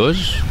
Hoje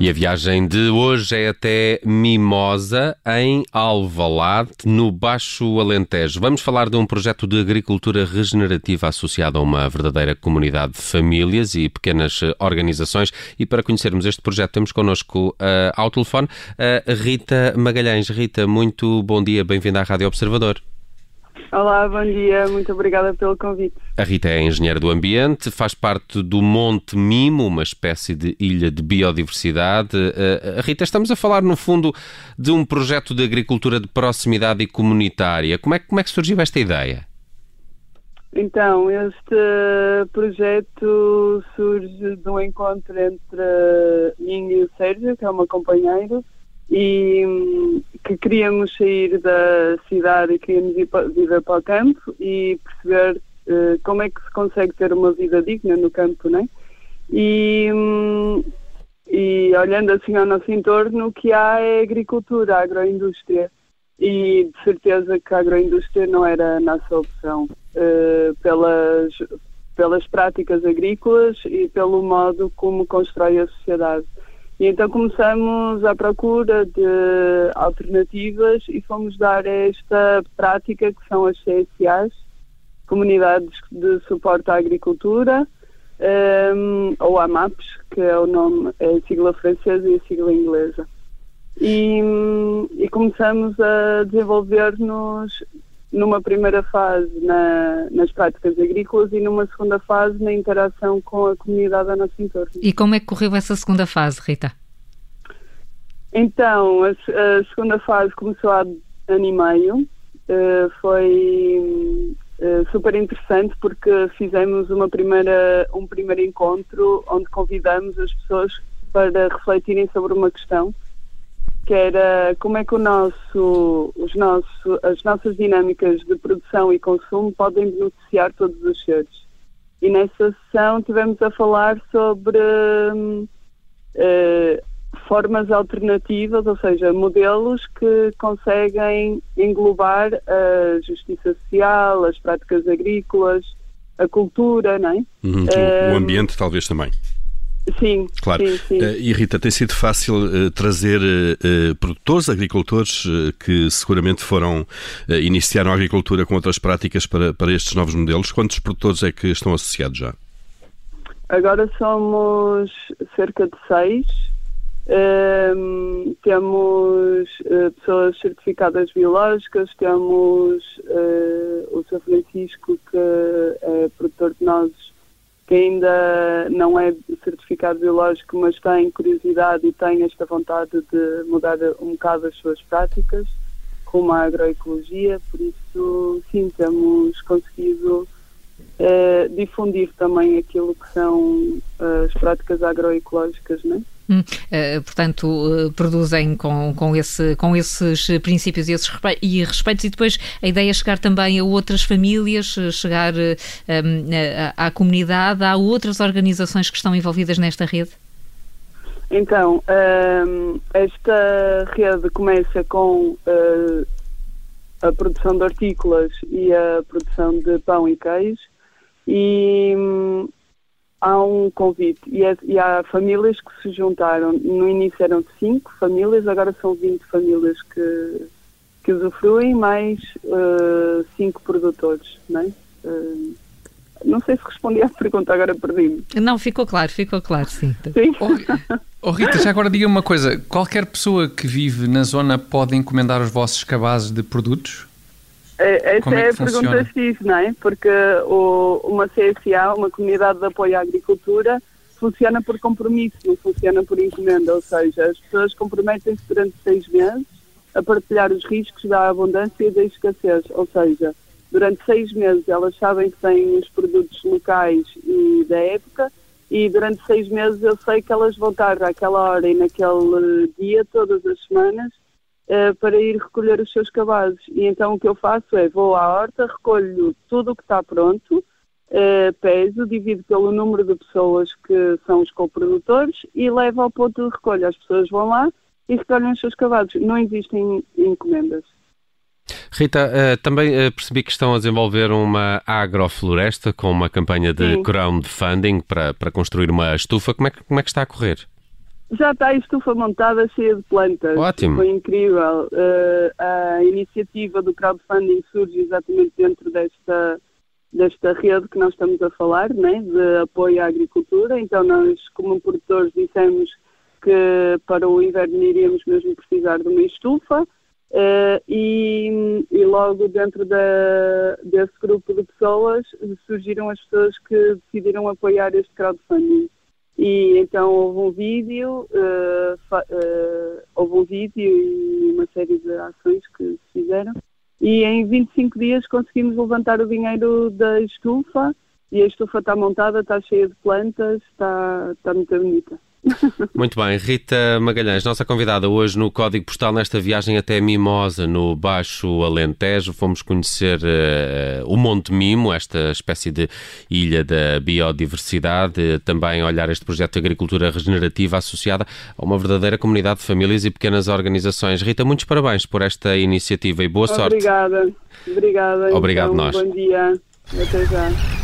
E a viagem de hoje é até Mimosa, em Alvalade, no Baixo Alentejo. Vamos falar de um projeto de agricultura regenerativa associado a uma verdadeira comunidade de famílias e pequenas organizações. E para conhecermos este projeto, temos connosco uh, ao telefone uh, Rita Magalhães. Rita, muito bom dia, bem-vinda à Rádio Observador. Olá, bom dia, muito obrigada pelo convite. A Rita é engenheira do ambiente, faz parte do Monte Mimo, uma espécie de ilha de biodiversidade. Uh, Rita, estamos a falar, no fundo, de um projeto de agricultura de proximidade e comunitária. Como é, como é que surgiu esta ideia? Então, este projeto surge de um encontro entre mim e o Sérgio, que é o meu companheiro, e que queríamos sair da cidade e queríamos ir para, viver para o campo e perceber uh, como é que se consegue ter uma vida digna no campo, né? E, um, e olhando assim ao nosso entorno, o que há é agricultura, agroindústria. E de certeza que a agroindústria não era a nossa opção uh, pelas, pelas práticas agrícolas e pelo modo como constrói a sociedade. E então começamos à procura de alternativas e fomos dar esta prática que são as CSAs, Comunidades de Suporte à Agricultura, um, ou AMAPs, que é o nome, é a sigla francesa e a sigla inglesa. E, e começamos a desenvolver-nos numa primeira fase na, nas práticas agrícolas e numa segunda fase na interação com a comunidade a nosso entorno. E como é que correu essa segunda fase, Rita? Então, a, a segunda fase começou há ano e meio. Uh, foi uh, super interessante porque fizemos uma primeira, um primeiro encontro onde convidamos as pessoas para refletirem sobre uma questão que era como é que nosso, os nosso, as nossas dinâmicas de produção e consumo podem beneficiar todos os seres. E nessa sessão tivemos a falar sobre uh, formas alternativas, ou seja, modelos que conseguem englobar a justiça social, as práticas agrícolas, a cultura, não é? Uhum, o ambiente talvez também. Sim, claro. Sim, sim. Uh, e Rita, tem sido fácil uh, trazer uh, produtores, agricultores que seguramente foram iniciaram a agricultura com outras práticas para, para estes novos modelos. Quantos produtores é que estão associados já? Agora somos cerca de seis. Ehm, temos pessoas certificadas biológicas, temos o Sr. Francisco, que é produtor de nozes que ainda não é certificado biológico, mas tem curiosidade e tem esta vontade de mudar um bocado as suas práticas, como a agroecologia, por isso, sim, temos conseguido eh, difundir também aquilo que são as práticas agroecológicas, não é? Hum, uh, portanto, uh, produzem com, com, esse, com esses princípios e, esses respe e respeitos, e depois a ideia é chegar também a outras famílias, eh, chegar uh, um, à comunidade, há outras organizações que estão envolvidas nesta rede? Então, um, esta rede começa com a produção de hortícolas e a produção de pão e queijo, e hum, há um convite e, é, e, há famílias que se juntaram. No início eram cinco famílias, agora são 20 famílias que, que usufruem, mais uh, cinco produtores, não é? Uh, não sei se respondi à pergunta, agora perdi-me. Não, ficou claro, ficou claro, sim. Sim. Oh, oh, Rita, já agora diga uma coisa: qualquer pessoa que vive na zona pode encomendar os vossos cabazes de produtos? É, essa é, é, a funciona? pergunta X, não é? Porque o, uma CSA, uma comunidade de apoio à agricultura, funciona por compromisso, não funciona por encomenda, ou seja, as pessoas comprometem-se durante seis meses a partilhar os riscos da abundância e da escassez, ou seja, durante seis meses elas sabem que têm os produtos locais e da época e durante seis meses eu sei que elas vão estar naquela hora e naquele dia, todas as semanas, uh, para ir recolher os seus cabazes. E então o que eu faço é vou à horta, recolho tudo o que está pronto, uh, peso, divide pelo número de pessoas que são os coprodutores e leva ao ponto de recolha. As pessoas vão lá e recolhem os seus cavados. Não existem encomendas. Rita, uh, também percebi que estão a desenvolver uma agrofloresta com uma campanha de Sim. crowdfunding para, para construir uma estufa. Como é, que, como é que está a correr? Já está a estufa montada cheia de plantas. Ótimo. Foi incrível. Uh, a iniciativa do crowdfunding surge exatamente dentro desta, desta rede que nós estamos a falar, né, de apoio à agricultura. Então, nós, como produtores, dissemos que para o inverno iríamos mesmo precisar de uma estufa. Uh, e, e, logo dentro da, desse grupo de pessoas surgiram as pessoas que decidiram apoiar este crowdfunding. E então houve um vídeo, uh, uh, houve um vídeo e uma série de ações que se fizeram. E em 25 dias conseguimos levantar o dinheiro da estufa e a estufa está montada, está cheia de plantas, está, está muito bonita. Muito bem, Rita Magalhães, nossa convidada hoje no Código Postal nesta viagem até Mimosa, no Baixo Alentejo. Fomos conhecer uh, o Monte Mimo, esta espécie de ilha da biodiversidade, também olhar este projeto de agricultura regenerativa associada a uma verdadeira comunidade de famílias e pequenas organizações. Rita, muitos parabéns por esta iniciativa e boa sorte. Obrigada, obrigada. Obrigado então, nós. Bom dia, até já.